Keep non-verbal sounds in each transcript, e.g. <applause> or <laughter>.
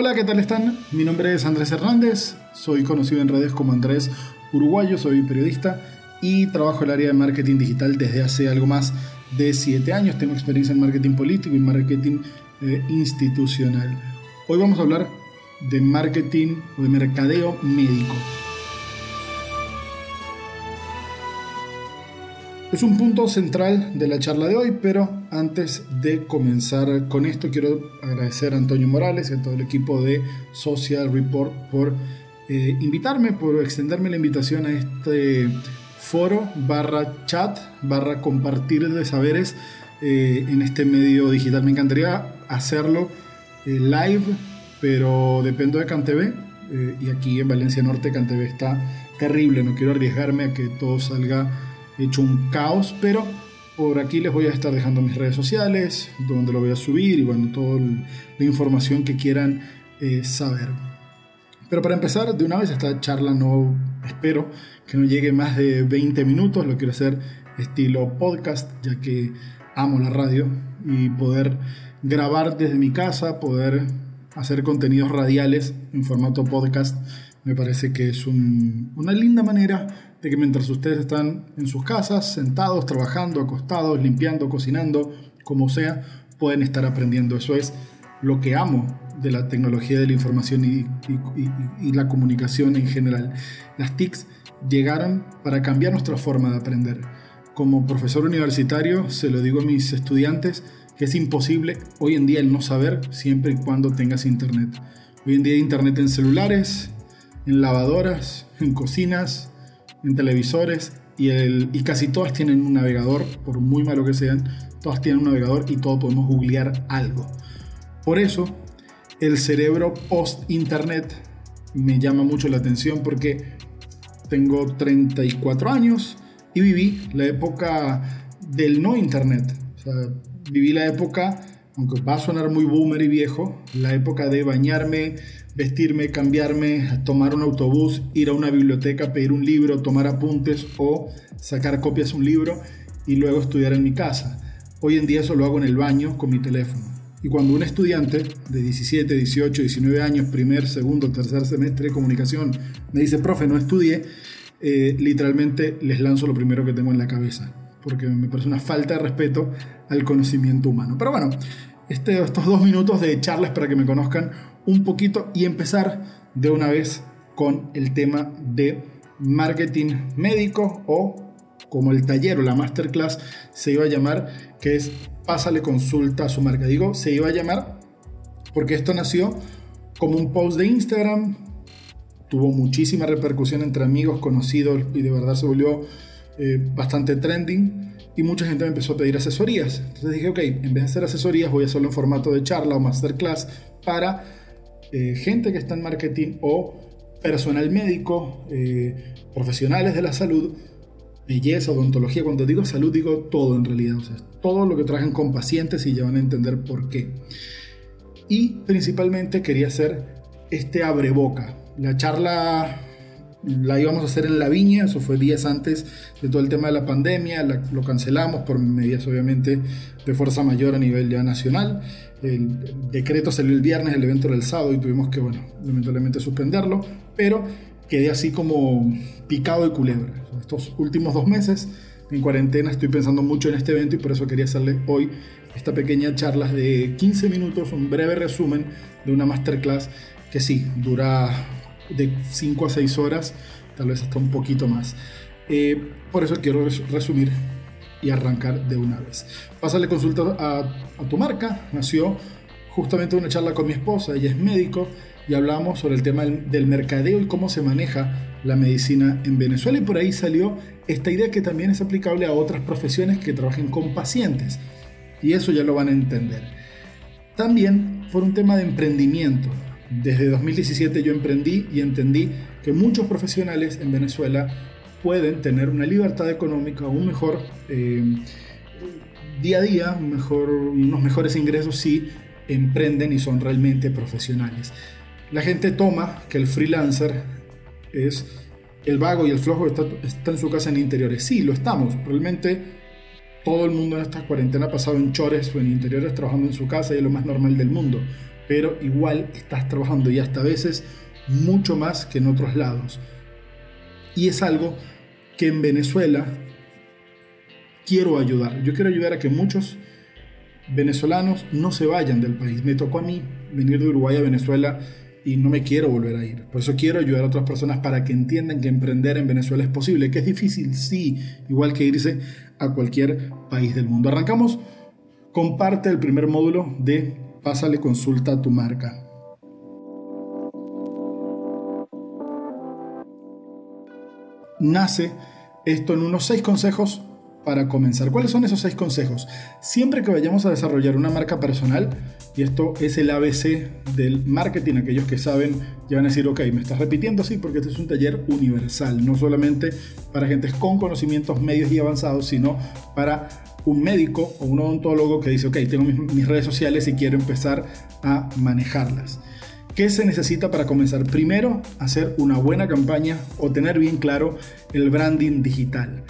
Hola, ¿qué tal están? Mi nombre es Andrés Hernández, soy conocido en redes como Andrés Uruguayo, soy periodista y trabajo en el área de marketing digital desde hace algo más de 7 años. Tengo experiencia en marketing político y marketing eh, institucional. Hoy vamos a hablar de marketing o de mercadeo médico. Es un punto central de la charla de hoy, pero antes de comenzar con esto quiero agradecer a Antonio Morales y a todo el equipo de Social Report por eh, invitarme, por extenderme la invitación a este foro barra chat barra compartir de saberes eh, en este medio digital. Me encantaría hacerlo eh, live, pero dependo de CanTV y aquí en Valencia Norte CanTV está terrible, no quiero arriesgarme a que todo salga hecho un caos, pero por aquí les voy a estar dejando mis redes sociales, donde lo voy a subir y bueno, toda la información que quieran eh, saber. Pero para empezar, de una vez esta charla no espero que no llegue más de 20 minutos, lo quiero hacer estilo podcast, ya que amo la radio y poder grabar desde mi casa, poder hacer contenidos radiales en formato podcast, me parece que es una linda manera de que mientras ustedes están en sus casas, sentados, trabajando, acostados, limpiando, cocinando, como sea, pueden estar aprendiendo. Eso es lo que amo de la tecnología de la información y, la comunicación en general. Las TICs llegaron para cambiar nuestra forma de aprender. Como profesor universitario se lo digo a mis estudiantes que es imposible hoy en día el no saber siempre y cuando tengas internet. Hoy en día hay internet en celulares, en lavadoras, en cocinas, en televisores y, el, y casi todas tienen un navegador, por muy malo que sean, todas tienen un navegador y todos podemos googlear algo. Por eso, el cerebro post-internet me llama mucho la atención porque tengo 34 años y viví la época del no internet. Viví la época, aunque va a sonar muy boomer y viejo, la época de bañarme vestirme, cambiarme, tomar un autobús, ir a una biblioteca, pedir un libro, tomar apuntes o sacar copias de un libro y luego estudiar en mi casa. Hoy en día eso lo hago en el baño con mi teléfono. Y cuando un estudiante de 17, 18, 19 años, primer, segundo, tercer semestre de comunicación, me dice, profe, no estudié, eh, literalmente les lanzo lo primero que tengo en la cabeza, porque me parece una falta de respeto al conocimiento humano. Pero bueno, este, estos dos minutos de charlas para que me conozcan un poquito y empezar de una vez con el tema de marketing médico o como el taller o la masterclass se iba a llamar, que es Pásale consulta a su marca. Digo, se iba a llamar porque esto nació como un post de Instagram, tuvo muchísima repercusión entre amigos, conocidos y de verdad se volvió eh, bastante trending y mucha gente me empezó a pedir asesorías. Entonces dije, ok, en vez de hacer asesorías voy a hacerlo en formato de charla o masterclass para eh, gente que está en marketing o personal médico, eh, profesionales de la salud, belleza, odontología. Cuando digo salud digo todo en realidad, o sea, todo lo que trabajan con pacientes y ya van a entender por qué. Y principalmente quería hacer este abre boca. La charla la íbamos a hacer en la viña, eso fue días antes de todo el tema de la pandemia, lo cancelamos por medidas obviamente de fuerza mayor a nivel ya nacional. El decreto salió el viernes, el evento era el sábado y tuvimos que, bueno, lamentablemente suspenderlo, pero quedé así como picado de culebra. Estos últimos dos meses en cuarentena estoy pensando mucho en este evento y por eso quería hacerle hoy esta pequeña charla de 15 minutos, un breve resumen de una masterclass que sí, dura de 5 a 6 horas, tal vez hasta un poquito más. Eh, por eso quiero resumir y arrancar de una vez. Pásale consulta a, tu marca. Nació justamente una charla con mi esposa, ella es médico, y hablamos sobre el tema del, mercadeo y cómo se maneja la medicina en Venezuela. Y por ahí salió esta idea que también es aplicable a otras profesiones que trabajen con pacientes. Y eso ya lo van a entender. También por un tema de emprendimiento. Desde 2017 yo emprendí y entendí que muchos profesionales en Venezuela pueden tener una libertad económica, un mejor eh, día a día, mejor, unos mejores ingresos si emprenden y son realmente profesionales. La gente toma que el freelancer es el vago y el flojo está, está en su casa en interiores. Sí, lo estamos. Realmente todo el mundo en esta cuarentena ha pasado en chores o en interiores trabajando en su casa y es lo más normal del mundo. Pero igual estás trabajando y hasta a veces mucho más que en otros lados. Y es algo que en Venezuela quiero ayudar. Yo quiero ayudar a que muchos venezolanos no se vayan del país. Me tocó a mí venir de Uruguay a Venezuela y no me quiero volver a ir. Por eso quiero ayudar a otras personas para que entiendan que emprender en Venezuela es posible, que es difícil, sí, igual que irse a cualquier país del mundo. Arrancamos. Comparte el primer módulo de Pásale consulta a tu marca. Nace esto en unos seis consejos para comenzar. ¿Cuáles son esos seis consejos? Siempre que vayamos a desarrollar una marca personal, y esto es el ABC del marketing, aquellos que saben ya van a decir, ok, me estás repitiendo, sí, porque este es un taller universal, no solamente para gente con conocimientos medios y avanzados, sino para un médico o un odontólogo que dice, ok, tengo mis, redes sociales y quiero empezar a manejarlas. ¿Qué se necesita para comenzar? Primero, hacer una buena campaña o tener bien claro el branding digital.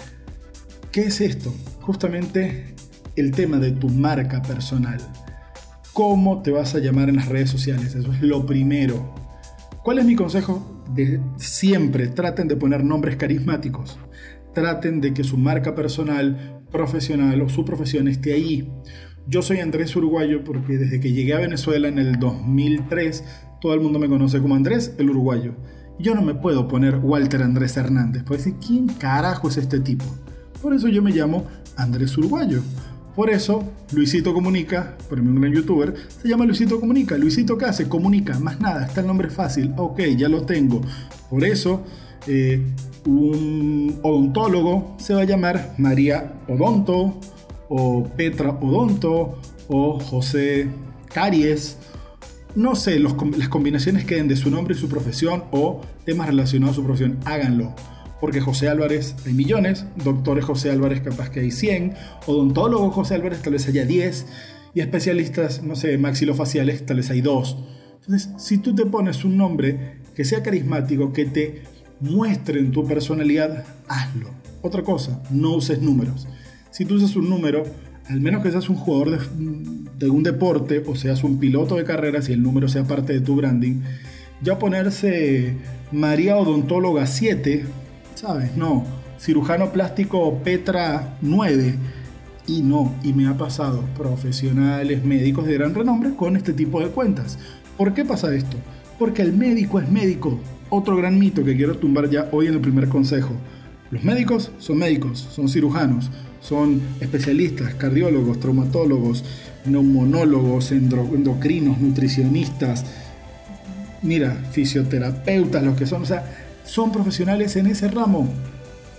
¿Qué es esto? Justamente el tema de tu marca personal. ¿Cómo te vas a llamar en las redes sociales? Eso es lo primero. ¿Cuál es mi consejo? De siempre traten de poner nombres carismáticos. Traten de que su marca personal profesional o su profesión esté ahí. Yo soy Andrés Uruguayo porque desde que llegué a Venezuela en el 2003, todo el mundo me conoce como Andrés el Uruguayo. Yo no me puedo poner Walter Andrés Hernández, puedo decir, ¿quién carajo es este tipo? Por eso yo me llamo Andrés Uruguayo. Por eso Luisito Comunica, por mí un gran youtuber, se llama Luisito Comunica. Luisito ¿qué hace? Comunica, más nada, está el nombre fácil. Ok, ya lo tengo. Por eso eh, un odontólogo se va a llamar María Odonto o Petra Odonto o José Caries. No sé, las combinaciones queden de su nombre y su profesión o temas relacionados a su profesión, háganlo. Porque José Álvarez hay millones, doctores José Álvarez capaz que hay 100, odontólogos José Álvarez tal vez haya 10 y especialistas, no sé, maxilofaciales tal vez hay 2. Entonces, si tú te pones un nombre que sea carismático, que te muestren tu personalidad, hazlo. Otra cosa, no uses números. Si tú usas un número, al menos que seas un jugador de, un deporte o seas un piloto de carreras y el número sea parte de tu branding, ya ponerse María Odontóloga 7, ¿sabes? No, cirujano plástico Petra 9. Y no, y me ha pasado profesionales, médicos de gran renombre con este tipo de cuentas. ¿Por qué pasa esto? Porque el médico es médico, otro gran mito que quiero tumbar ya hoy en el primer consejo. Los médicos son médicos, son cirujanos, son especialistas, cardiólogos, traumatólogos, neumonólogos, endocrinos, nutricionistas, mira, fisioterapeutas, los que son, o sea, son profesionales en ese ramo.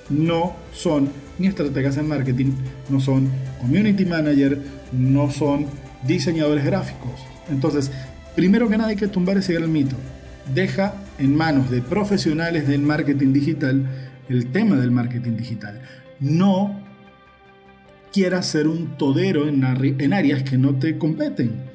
No son ni estrategas en marketing, no son community manager, no son diseñadores gráficos. Entonces, primero que nada hay que tumbar ese gran mito deja en manos de profesionales del marketing digital el tema del marketing digital. No quieras ser un todero en, áreas que no te competen.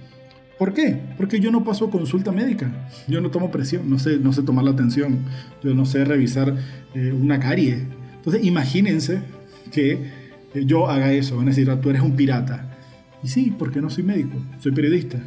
¿Por qué? Porque yo no paso consulta médica, yo no tomo presión, no sé, no sé tomar la atención, yo no sé revisar eh, una carie. Entonces imagínense que yo haga eso, van a decir, ah, tú eres un pirata. Y sí, porque no soy médico, soy periodista.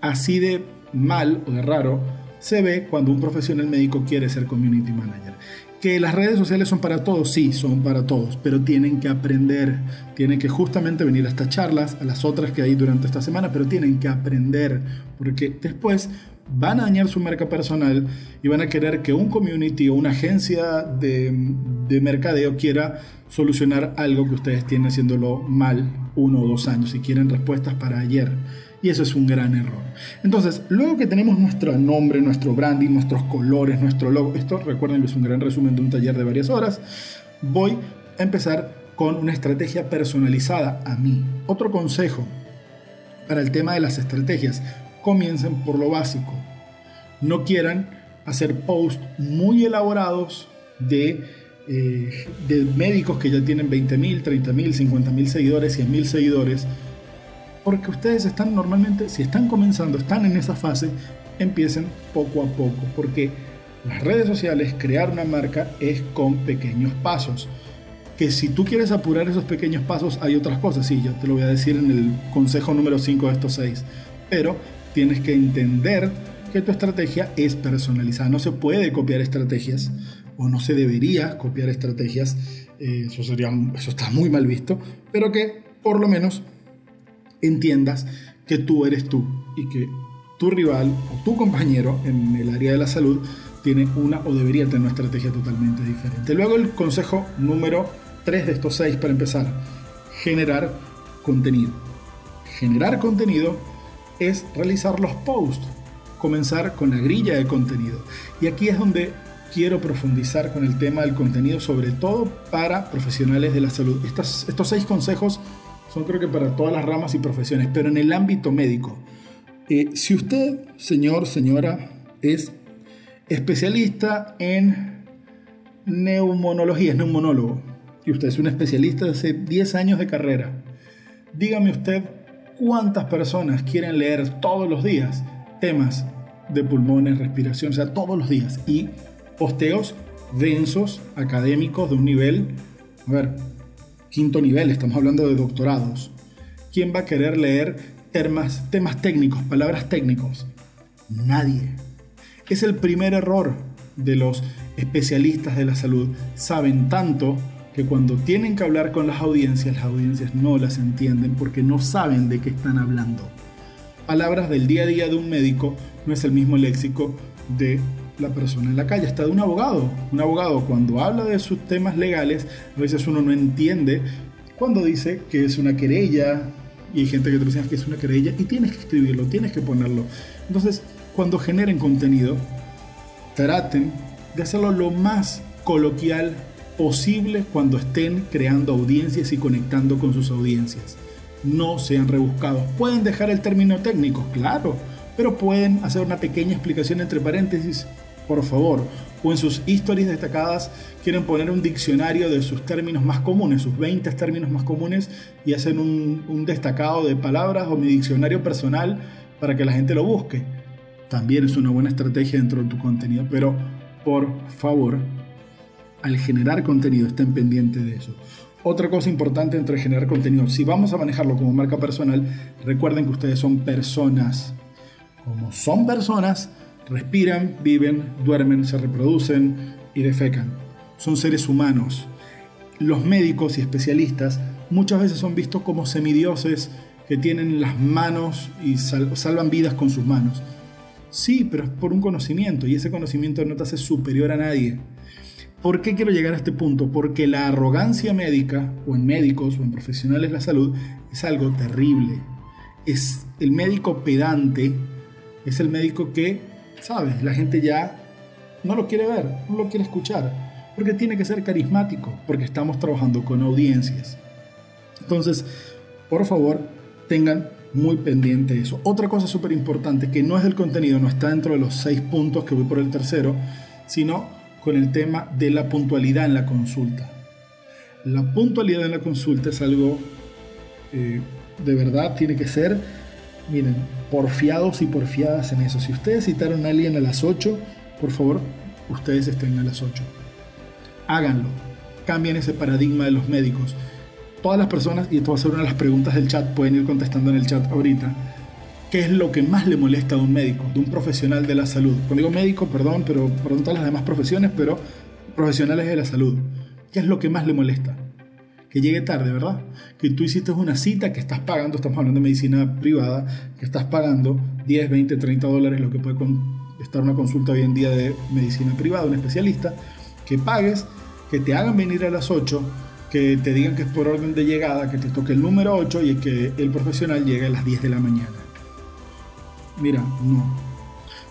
Así de mal o de raro se ve cuando un profesional médico quiere ser community manager. Que las redes sociales son para todos, sí, son para todos, pero tienen que aprender, tienen que justamente venir a estas charlas, a las otras que hay durante esta semana, pero tienen que aprender, porque después van a dañar su marca personal y van a querer que un community o una agencia de, de mercadeo quiera solucionar algo que ustedes tienen haciéndolo mal uno o dos años y quieren respuestas para ayer. Y eso es un gran error. Entonces, luego que tenemos nuestro nombre, nuestro branding, nuestros colores, nuestro logo, esto recuerden que es un gran resumen de un taller de varias horas, voy a empezar con una estrategia personalizada a mí. Otro consejo para el tema de las estrategias, comiencen por lo básico. No quieran hacer posts muy elaborados de, eh, de médicos que ya tienen 20.000, 30.000, 50.000 seguidores, 100.000 seguidores porque ustedes están normalmente, si están comenzando, están en esa fase, empiecen poco a poco, porque las redes sociales, crear una marca es con pequeños pasos. Que si tú quieres apurar esos pequeños pasos, hay otras cosas, sí, yo te lo voy a decir en el consejo número 5 de estos 6, pero tienes que entender que tu estrategia es personalizada. No se puede copiar estrategias o no se debería copiar estrategias. Eh, eso, sería, eso está muy mal visto. Pero que por lo menos entiendas que tú eres tú y que tu rival o tu compañero en el área de la salud tiene una o debería tener una estrategia totalmente diferente. Luego el consejo número 3 de estos 6 para empezar, generar contenido. Generar contenido es realizar los posts, comenzar con la grilla de contenido. Y aquí es donde quiero profundizar con el tema del contenido, sobre todo para profesionales de la salud. Estos, estos seis consejos son creo que para todas las ramas y profesiones, pero en el ámbito médico. Eh, si usted, señor, señora, es especialista en neumonología, es neumonólogo, y usted es un especialista de hace 10 años de carrera, dígame usted cuántas personas quieren leer todos los días temas de pulmones, respiración, o sea, todos los días, y posteos densos, académicos, de un nivel, a ver, quinto nivel, estamos hablando de doctorados. ¿Quién va a querer leer temas, técnicos, palabras técnicos? Nadie. Es el primer error de los especialistas de la salud. Saben tanto que cuando tienen que hablar con las audiencias, las audiencias no las entienden porque no saben de qué están hablando. Palabras del día a día de un médico no es el mismo léxico de la persona en la calle, está de un abogado. Un abogado cuando habla de sus temas legales, a veces uno no entiende cuando dice que es una querella, y hay gente que te dice que es una querella, y tienes que escribirlo, tienes que ponerlo. Entonces, cuando generen contenido, traten de hacerlo lo más coloquial posible cuando estén creando audiencias y conectando con sus audiencias. No sean rebuscados. Pueden dejar el término técnico, claro, pero pueden hacer una pequeña explicación entre paréntesis por favor, o en sus historias destacadas quieren poner un diccionario de sus términos más comunes, sus 20 términos más comunes, y hacen un, destacado de palabras o mi diccionario personal para que la gente lo busque. También es una buena estrategia dentro de tu contenido, pero por favor, al generar contenido estén pendientes de eso. Otra cosa importante entre generar contenido, si vamos a manejarlo como marca personal, recuerden que ustedes son personas. Como son personas, respiran, viven, duermen, se reproducen y defecan. Son seres humanos. Los médicos y especialistas muchas veces son vistos como semidioses que tienen las manos y salvan vidas con sus manos. Sí, pero es por un conocimiento y ese conocimiento no te hace superior a nadie. ¿Por qué quiero llegar a este punto? Porque la arrogancia médica, o en médicos o en profesionales de la salud, es algo terrible. Es el médico pedante, es el médico que ¿sabes? La gente ya no lo quiere ver, no lo quiere escuchar, porque tiene que ser carismático, porque estamos trabajando con audiencias. Entonces, por favor, tengan muy pendiente eso. Otra cosa súper importante que no es del contenido, no está dentro de los seis puntos que voy por el tercero, sino con el tema de la puntualidad en la consulta. La puntualidad en la consulta es algo eh, de verdad, tiene que ser miren, porfiados y porfiadas en eso. Si ustedes citaron a alguien a las 8, por favor, ustedes estén a las 8. Háganlo. Cambien ese paradigma de los médicos. Todas las personas, y esto va a ser una de las preguntas del chat, pueden ir contestando en el chat ahorita. ¿Qué es lo que más le molesta a un médico, de un profesional de la salud? Cuando digo médico, perdón, pero perdón todas las demás profesiones, pero profesionales de la salud. ¿Qué es lo que más le molesta? Que llegue tarde, ¿verdad? Que tú hiciste una cita que estás pagando, estamos hablando de medicina privada, que estás pagando 10, 20, 30 dólares, lo que puede estar una consulta hoy en día de medicina privada, un especialista, que pagues, que te hagan venir a las 8, que te digan que es por orden de llegada, que te toque el número 8 y que el profesional llegue a las 10 de la mañana. Mira, no,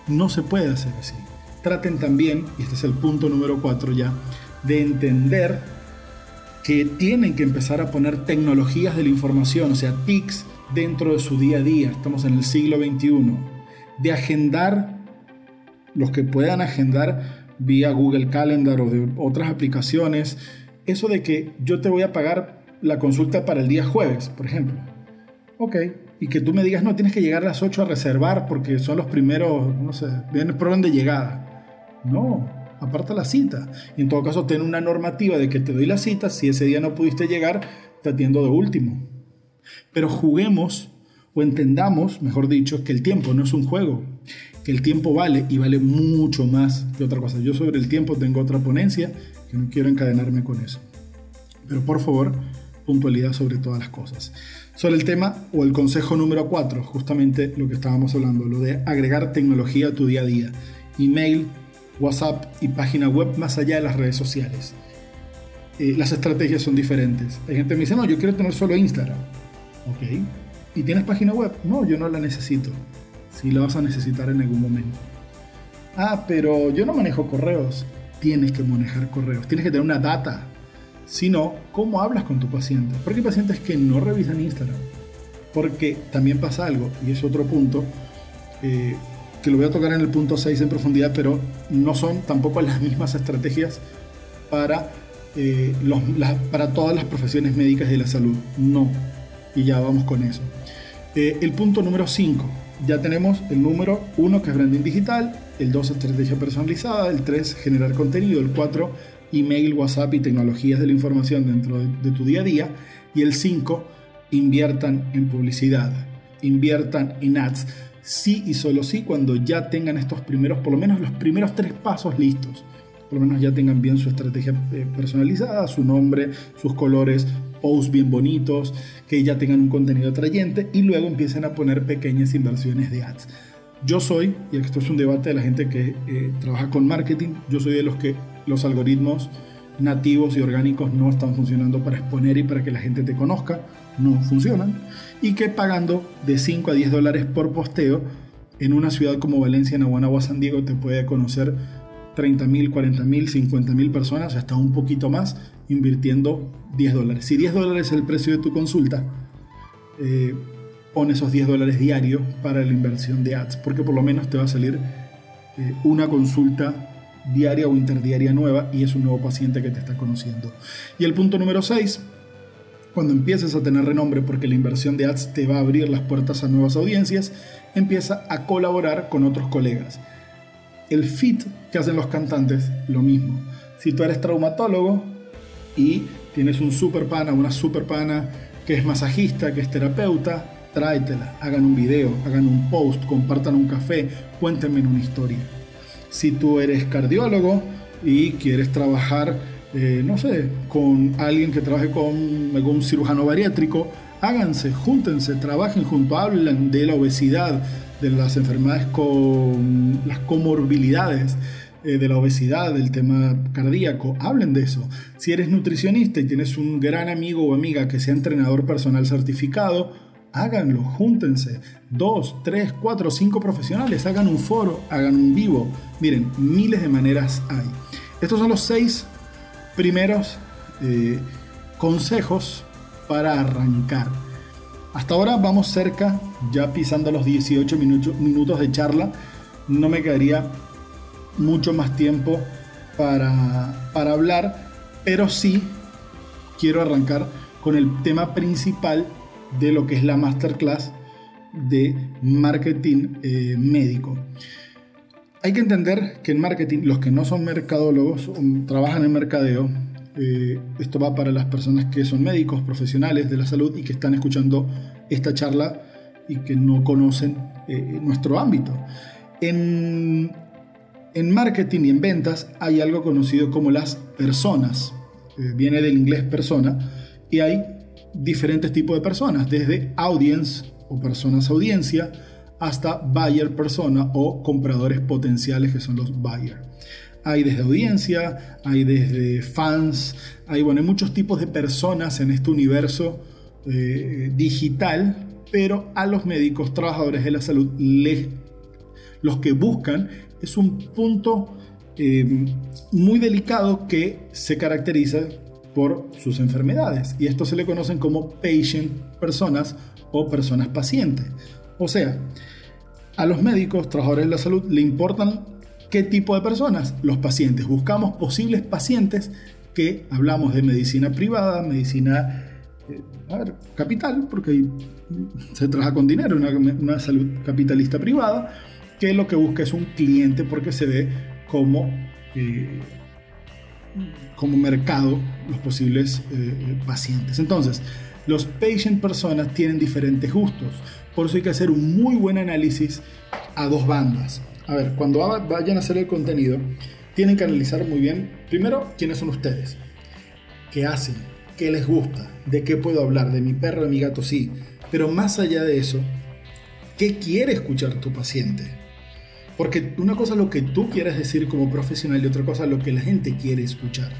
no se puede hacer así. Traten también, y este es el punto número 4 ya, de entender que tienen que empezar a poner tecnologías de la información, o sea, TICs dentro de su día a día. Estamos en el siglo XXI. De agendar, los que puedan agendar vía Google Calendar o de otras aplicaciones, eso de que yo te voy a pagar la consulta para el día jueves, por ejemplo. Ok, y que tú me digas, no, tienes que llegar a las 8 a reservar porque son los primeros, no sé, vienen por de llegada. No, aparta la cita. Y en todo caso, ten una normativa de que te doy la cita, si ese día no pudiste llegar, te atiendo de último. Pero juguemos o entendamos, mejor dicho, que el tiempo no es un juego, que el tiempo vale y vale mucho más que otra cosa. Yo sobre el tiempo tengo otra ponencia que no quiero encadenarme con eso. Pero por favor, puntualidad sobre todas las cosas. Sobre el tema o el consejo número 4, justamente lo que estábamos hablando, lo de agregar tecnología a tu día a día. Email, WhatsApp y página web más allá de las redes sociales. Eh, las estrategias son diferentes. Hay gente que me dice, no, yo quiero tener solo Instagram. Ok. ¿Y tienes página web? No, yo no la necesito. Si la vas a necesitar en algún momento. Ah, pero yo no manejo correos. Tienes que manejar correos. Tienes que tener una data. Si no, ¿cómo hablas con tu paciente? Porque hay pacientes que no revisan Instagram. Porque también pasa algo, y es otro punto, eh, que lo voy a tocar en el punto 6 en profundidad, pero no son tampoco las mismas estrategias para, eh, para todas las profesiones médicas de la salud. No. Y ya vamos con eso. Eh, el punto número 5. Ya tenemos el número 1 que es branding digital, el 2 estrategia personalizada, el 3 generar contenido, el 4 email, WhatsApp y tecnologías de la información dentro de, de tu día a día y el 5 inviertan en publicidad, inviertan en ads sí y solo sí cuando ya tengan estos primeros, por lo menos los primeros tres pasos listos. Por lo menos ya tengan bien su estrategia eh, personalizada, su nombre, sus colores, posts bien bonitos, que ya tengan un contenido atrayente y luego empiecen a poner pequeñas inversiones de ads. Yo soy, y esto es un debate de la gente que eh, trabaja con marketing, yo soy de los que los algoritmos nativos y orgánicos no están funcionando para exponer y para que la gente te conozca, no funcionan, y que pagando de 5 a 10 dólares por posteo en una ciudad como Valencia, Nahuana o San Diego te puede conocer 30 mil, 40 mil, 50 mil personas, hasta un poquito más, invirtiendo 10 dólares. Si 10 dólares es el precio de tu consulta, eh, pon esos 10 dólares diarios para la inversión de ads, porque por lo menos te va a salir eh, una consulta diaria o interdiaria nueva y es un nuevo paciente que te está conociendo. Y el punto número 6, cuando empieces a tener renombre porque la inversión de ads te va a abrir las puertas a nuevas audiencias, empieza a colaborar con otros colegas. El fit que hacen los cantantes, lo mismo. Si tú eres traumatólogo y tienes un super pana, una super pana que es masajista, que es terapeuta, tráetela, hagan un video, hagan un post, compartan un café, cuéntenme una historia. Si tú eres cardiólogo y quieres trabajar, eh, no sé, con alguien que trabaje con algún cirujano bariátrico, háganse, júntense, trabajen junto, hablen de la obesidad, de las enfermedades con las comorbilidades eh, de la obesidad, del tema cardíaco, hablen de eso. Si eres nutricionista y tienes un gran amigo o amiga que sea entrenador personal certificado, háganlo, júntense. Dos, tres, cuatro, cinco profesionales, hagan un foro, hagan un vivo. Miren, miles de maneras hay. Estos son los seis primeros eh, consejos para arrancar. Hasta ahora vamos cerca, ya pisando los 18 minutos de charla. No me quedaría mucho más tiempo para, para hablar, pero sí quiero arrancar con el tema principal de lo que es la masterclass de marketing eh, médico. Hay que entender que en marketing los que no son mercadólogos trabajan en mercadeo. Eh, esto va para las personas que son médicos, profesionales de la salud y que están escuchando esta charla y que no conocen eh, nuestro ámbito. En, en, marketing y en ventas hay algo conocido como las personas. viene del inglés persona y hay diferentes tipos de personas, desde audience o personas audiencia hasta buyer persona o compradores potenciales que son los buyer. Hay desde audiencia, hay desde fans, hay, bueno, muchos tipos de personas en este universo eh, digital, pero a los médicos, trabajadores de la salud, les, los que buscan es un punto eh, muy delicado que se caracteriza por sus enfermedades. Y esto se le conocen como patient personas o personas pacientes. O sea, a los médicos, trabajadores de la salud, le importan qué tipo de personas, los pacientes. Buscamos posibles pacientes que hablamos de medicina privada, medicina eh, capital, porque se trabaja con dinero, una, salud capitalista privada, que lo que busca es un cliente porque se ve como eh, como mercado los posibles eh, pacientes. Entonces, Los patient personas tienen diferentes gustos. Por eso hay que hacer un muy buen análisis a dos bandas. A ver, cuando vayan a hacer el contenido, tienen que analizar muy bien, primero, quiénes son ustedes, qué hacen, qué les gusta, de qué puedo hablar, de mi perro, de mi gato, sí. Pero más allá de eso, ¿qué quiere escuchar tu paciente? Porque una cosa es lo que tú quieres decir como profesional y otra cosa es lo que la gente quiere escuchar.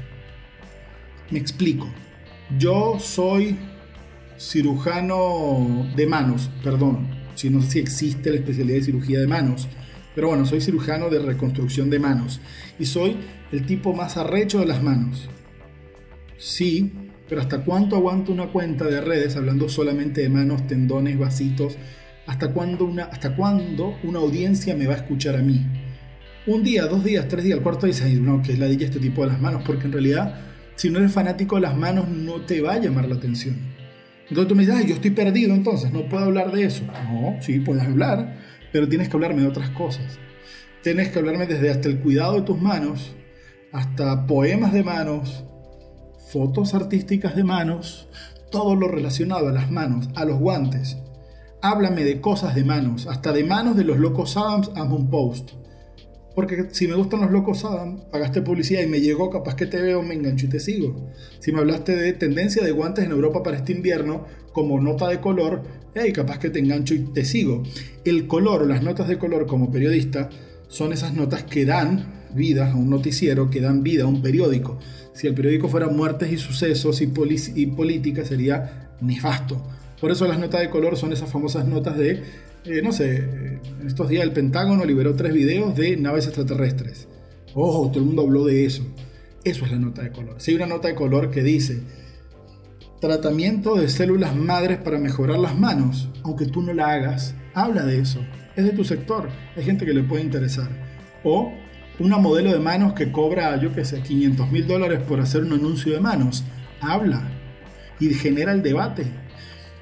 Me explico. Yo soy cirujano de manos, perdón, si no sé si existe la especialidad de cirugía de manos, pero bueno, soy cirujano de reconstrucción de manos y soy el tipo más arrecho de las manos. Sí, pero ¿hasta cuánto aguanto una cuenta de redes hablando solamente de manos, tendones, vasitos? ¿Hasta cuándo una, hasta cuándo una audiencia me va a escuchar a mí? Un día, dos días, tres días, el cuarto dice, no, que es la de este tipo de las manos, porque en realidad, si no eres fanático de las manos, no te va a llamar la atención. Entonces tú me dices, yo estoy perdido entonces, no puedo hablar de eso. No, sí, puedes hablar, pero tienes que hablarme de otras cosas. Tienes que hablarme desde hasta el cuidado de tus manos, hasta poemas de manos, fotos artísticas de manos, todo lo relacionado a las manos, a los guantes. Háblame de cosas de manos, hasta de manos de los locos Adams a un post. Porque si me gustan los locos Adam, pagaste publicidad y me llegó, capaz que te veo, me engancho y te sigo. Si me hablaste de tendencia de guantes en Europa para este invierno, como nota de color, hey, capaz que te engancho y te sigo. El color o las notas de color como periodista son esas notas que dan vida a un noticiero, que dan vida a un periódico. Si el periódico fuera muertes y sucesos y, y política, sería nefasto. Por eso las notas de color son esas famosas notas de eh, no sé, en estos días el Pentágono liberó tres videos de naves extraterrestres. Ojo, todo el mundo habló de eso. Eso es la nota de color. Si hay una nota de color que dice tratamiento de células madres para mejorar las manos, aunque tú no la hagas, habla de eso. Es de tu sector, hay gente que le puede interesar. O una modelo de manos que cobra, yo qué sé, 500 mil dólares por hacer un anuncio de manos. Habla y genera el debate.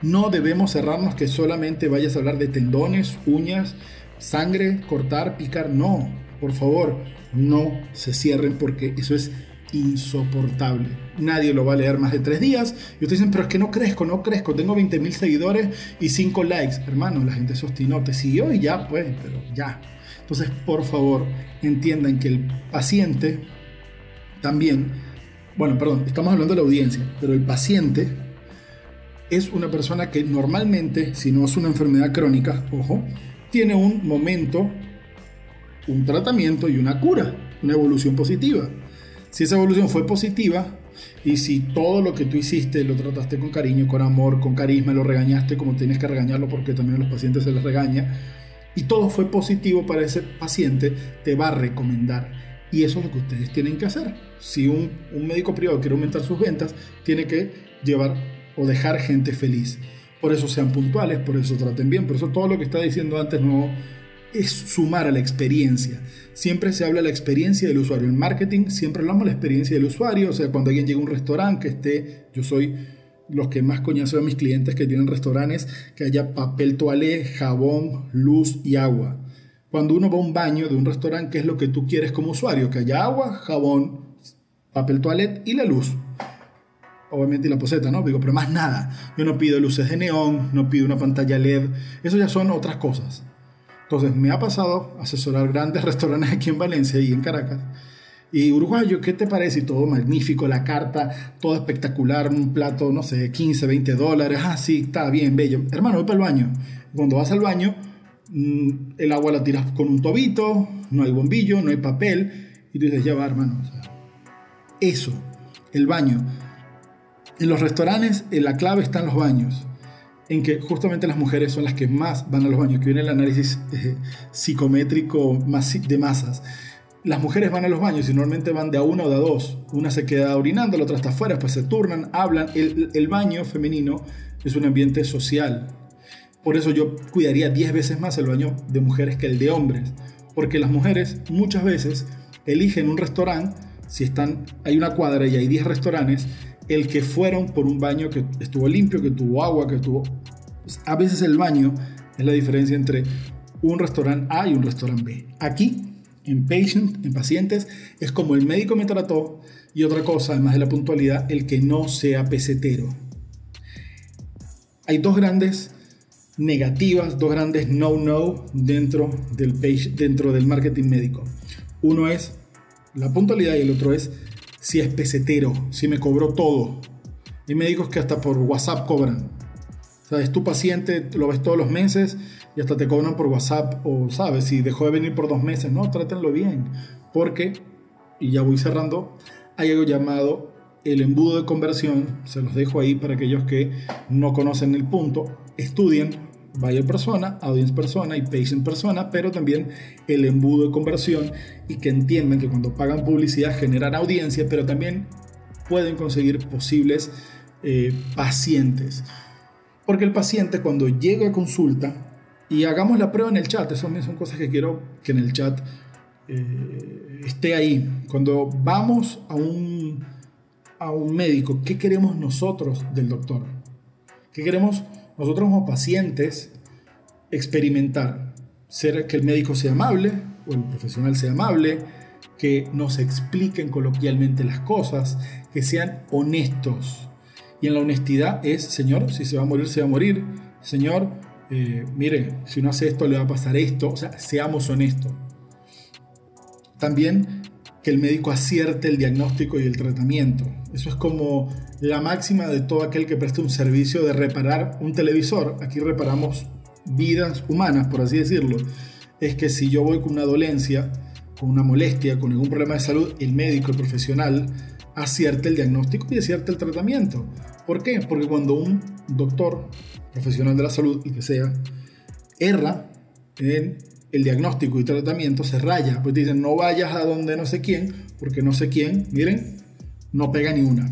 No debemos cerrarnos que solamente vayas a hablar de tendones, uñas, sangre, cortar, picar. No, por favor, no se cierren porque eso es insoportable. Nadie lo va a leer más de tres días. Y ustedes dicen, pero es que no crezco, no crezco. Tengo 20 mil seguidores y 5 likes. Hermano, la gente sostinó, te siguió y ya, pues, pero ya. Entonces, por favor, entiendan que el paciente también, bueno, perdón, estamos hablando de la audiencia, pero el paciente es una persona que normalmente, si no es una enfermedad crónica, ojo, tiene un momento, un tratamiento y una cura, una evolución positiva. Si esa evolución fue positiva y si todo lo que tú hiciste lo trataste con cariño, con amor, con carisma, lo regañaste como tienes que regañarlo porque también a los pacientes se les regaña, y todo fue positivo para ese paciente, te va a recomendar. Y eso es lo que ustedes tienen que hacer. Si un, un médico privado quiere aumentar sus ventas, tiene que llevar o dejar gente feliz. Por eso sean puntuales, por eso traten bien, por eso todo lo que está diciendo antes no es sumar a la experiencia. Siempre se habla de la experiencia del usuario. En marketing siempre hablamos de la experiencia del usuario, o sea, cuando alguien llega a un restaurante que esté, yo soy los que más coñazo a mis clientes que tienen restaurantes, que haya papel toalé, jabón, luz y agua. Cuando uno va a un baño de un restaurante, ¿qué es lo que tú quieres como usuario? Que haya agua, jabón, papel toalé y la luz obviamente la poseta, ¿no? Digo, pero más nada. Yo no pido luces de neón, no pido una pantalla LED, eso ya son otras cosas. Entonces, me ha pasado asesorar grandes <laughs> restaurantes aquí en Valencia y en Caracas. Y uruguayo, ¿qué te parece? Y todo magnífico, la carta, todo espectacular, un plato, no sé, 15, 20 dólares. Ah, sí, está bien, bello. Hermano, voy para el baño. Cuando vas al baño, mm, el agua la tiras con un tobito, no hay bombillo, no hay papel. Y tú dices, ya va, hermano. eso, el baño en los restaurantes la clave está en los baños, en que justamente las mujeres son las que más van a los baños, que viene el análisis eh, psicométrico de masas. Las mujeres van a los baños y normalmente van de a una o de a dos. Una se queda orinando, la otra está afuera, después se turnan, hablan. El, el baño femenino es un ambiente social. Por eso yo cuidaría 10 veces más el baño de mujeres que el de hombres. Porque las mujeres muchas veces eligen un restaurante, si están, hay una cuadra y hay 10 restaurantes, el que fueron por un baño que estuvo limpio, que tuvo agua, que tuvo... A veces el baño es la diferencia entre un restaurante A y un restaurante B. Aquí, en patient, en pacientes, es como el médico me trató y otra cosa, además de la puntualidad, el que no sea pesetero. hay dos grandes negativas, dos grandes no-no dentro dentro del marketing médico. Uno es la puntualidad y el otro es si es pesetero, si me cobró todo. Hay médicos que hasta por WhatsApp cobran. O sea, es tu paciente, lo ves todos los meses y hasta te cobran por WhatsApp o, ¿sabes? Si dejó de venir por dos meses, no, trátenlo bien. Porque, y ya voy cerrando, hay algo llamado el embudo de conversión. Se los dejo ahí para aquellos que no conocen el punto. Estudien buyer persona, audience persona y patient persona, pero también el embudo de conversión y que entiendan que cuando pagan publicidad generan audiencia, pero también pueden conseguir posibles eh, pacientes. Porque el paciente cuando llega a consulta, y hagamos la prueba en el chat, eso son cosas que quiero que en el chat eh, esté ahí. Cuando vamos a un, a un médico, ¿qué queremos nosotros del doctor? ¿Qué queremos nosotros como pacientes experimentar, ser que el médico sea amable o el profesional sea amable, que nos expliquen coloquialmente las cosas, que sean honestos. Y en la honestidad es, Señor, si se va a morir, se va a morir. Señor, eh, mire, si no hace esto, le va a pasar esto. O sea, seamos honestos. También que el médico acierte el diagnóstico y el tratamiento. Eso es como la máxima de todo aquel que presta un servicio de reparar un televisor. Aquí reparamos vidas humanas, por así decirlo. Es que si yo voy con una dolencia, con una molestia, con algún problema de salud, el médico, el profesional, acierte el diagnóstico y acierte el tratamiento. ¿Por qué? Porque cuando un doctor, profesional de la salud, y que sea, erra en el diagnóstico y tratamiento, se raya. Pues dicen, no vayas a donde no sé quién, porque no sé quién, miren, no pega ni una.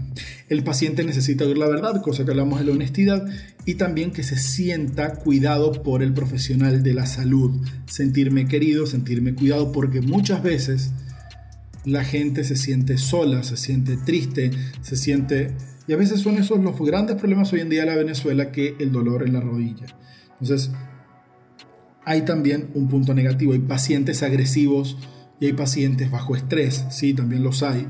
El paciente necesita oír la verdad, cosa que hablamos de la honestidad, y también que se sienta cuidado por el profesional de la salud. Sentirme querido, sentirme cuidado, porque muchas veces la gente se siente sola, se siente triste, se siente... Y a veces son esos los grandes problemas hoy en día de la Venezuela que el dolor en la rodilla. Entonces, hay también un punto negativo. Hay pacientes agresivos y hay pacientes bajo estrés. Sí, también los hay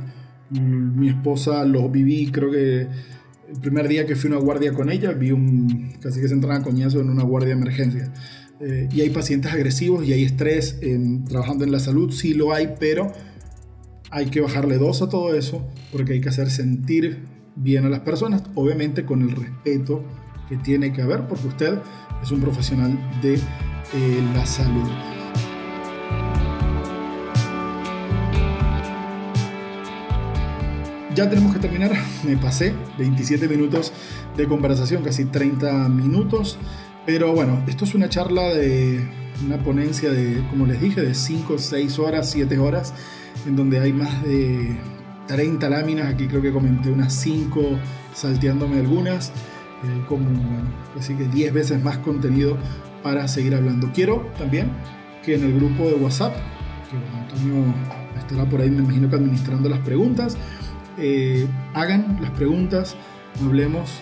Mm, mi esposa lo viví, creo que el primer día que fui a una guardia con ella, vi un, casi que se entraba a coñazo en una guardia de emergencia. Eh, y hay pacientes agresivos y hay estrés en, trabajando en la salud, sí lo hay, pero hay que bajarle dos a todo eso porque hay que hacer sentir bien a las personas, obviamente con el respeto que tiene que haber, porque usted es un profesional de eh, la salud. ya tenemos que terminar. <laughs> Me pasé 27 minutos de conversación, casi 30 minutos. Pero bueno, esto es una charla de una ponencia de, como les dije, de 5, 6 horas, 7 horas, en donde hay más de 30 láminas. Aquí creo que comenté unas 5, salteándome algunas. Eh, así que 10 veces más contenido para seguir hablando. Quiero también que en el grupo de WhatsApp, que Antonio estará por ahí, me imagino que administrando las preguntas, eh, hagan las preguntas, hablemos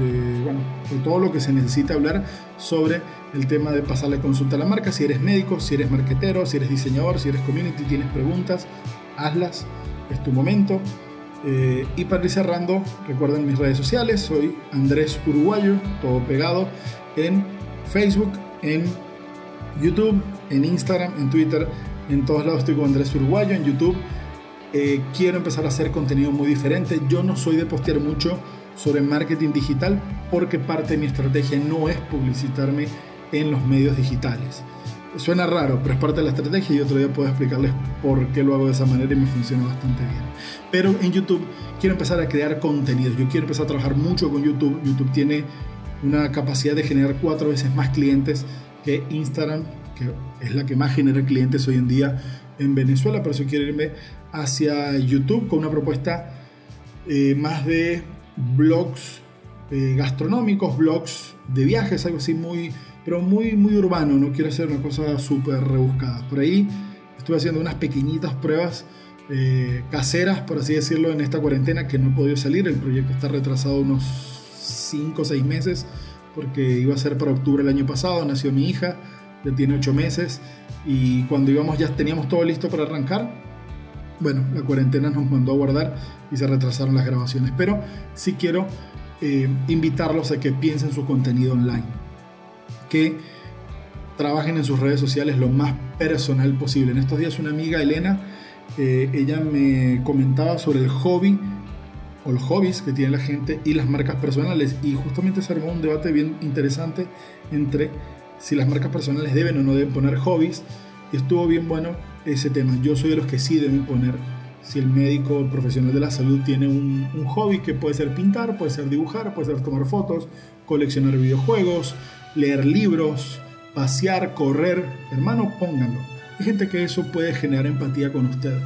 de, bueno, de todo lo que se necesita hablar sobre el tema de pasarle consulta a la marca. Si eres médico, si eres marquetero, si eres diseñador, si eres community, tienes preguntas, hazlas, es tu momento. Eh, y para ir cerrando, recuerden mis redes sociales, soy Andrés Uruguayo, todo pegado en Facebook, en YouTube, en Instagram, en Twitter, en todos lados estoy con Andrés Uruguayo, en YouTube eh, quiero empezar a hacer contenido muy diferente. Yo no soy de postear mucho sobre marketing digital porque parte de mi estrategia no es publicitarme en los medios digitales. Suena raro, pero es parte de la estrategia y otro día puedo explicarles por qué lo hago de esa manera y me funciona bastante bien. Pero en YouTube quiero empezar a crear contenido. Yo quiero empezar a trabajar mucho con YouTube. YouTube tiene una capacidad de generar cuatro veces más clientes que Instagram, que es la que más genera clientes hoy en día en Venezuela. Por eso quiero irme hacia YouTube con una propuesta eh, más de blogs eh, gastronómicos, blogs de viajes, algo así muy, pero muy, muy urbano. No quiero hacer una cosa súper rebuscada. Por ahí estuve haciendo unas pequeñitas pruebas eh, caseras, por así decirlo, en esta cuarentena que no he podido salir. El proyecto está retrasado unos 5 o 6 meses porque iba a ser para octubre el año pasado. Nació mi hija, ya tiene 8 meses y cuando íbamos ya teníamos todo listo para arrancar bueno, la cuarentena nos mandó a guardar y se retrasaron las grabaciones. Pero sí quiero eh, invitarlos a que piensen su contenido online, que trabajen en sus redes sociales lo más personal posible. En estos días una amiga, Elena, eh, ella me comentaba sobre el hobby o los hobbies que tiene la gente y las marcas personales y justamente se armó un debate bien interesante entre si las marcas personales deben o no deben poner hobbies y estuvo bien bueno ese tema. Yo soy de los que sí deben poner si el médico o profesional de la salud tiene un, un, hobby que puede ser pintar, puede ser dibujar, puede ser tomar fotos, coleccionar videojuegos, leer libros, pasear, correr, hermano, pónganlo. Hay gente que eso puede generar empatía con usted.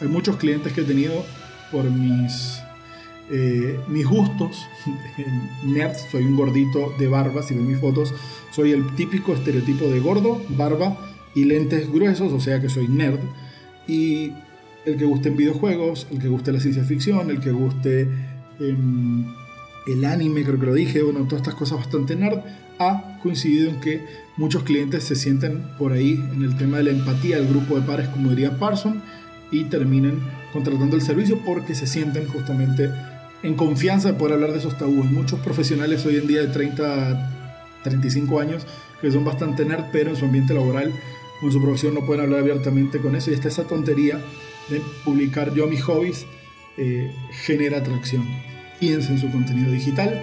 Hay muchos clientes que he tenido por mis, eh, mis gustos. <laughs> Nerd, soy un gordito de barba, si ven mis fotos, soy el típico estereotipo de gordo, barba y lentes gruesos, o sea que soy nerd. Y el que guste en videojuegos, el que guste la ciencia ficción, el que guste em, el anime, creo que lo dije, bueno, todas estas cosas bastante nerd, ha coincidido en que muchos clientes se sienten por ahí en el tema de la empatía del grupo de pares, como diría Parson, y terminen contratando el servicio porque se sienten justamente en confianza de poder hablar de esos tabúes. Muchos profesionales hoy en día de 30 35 años que son bastante nerd, pero en su ambiente laboral o en su profesión no pueden hablar abiertamente con eso. Y está esa tontería de publicar yo mis hobbies eh, genera atracción. Piensa en su contenido digital.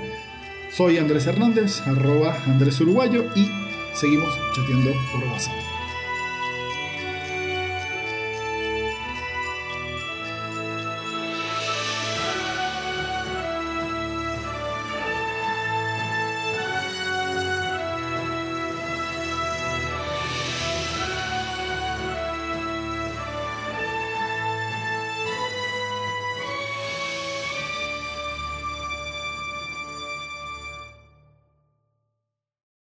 Soy Andrés Hernández, arroba Andrés Uruguayo y seguimos chateando por WhatsApp.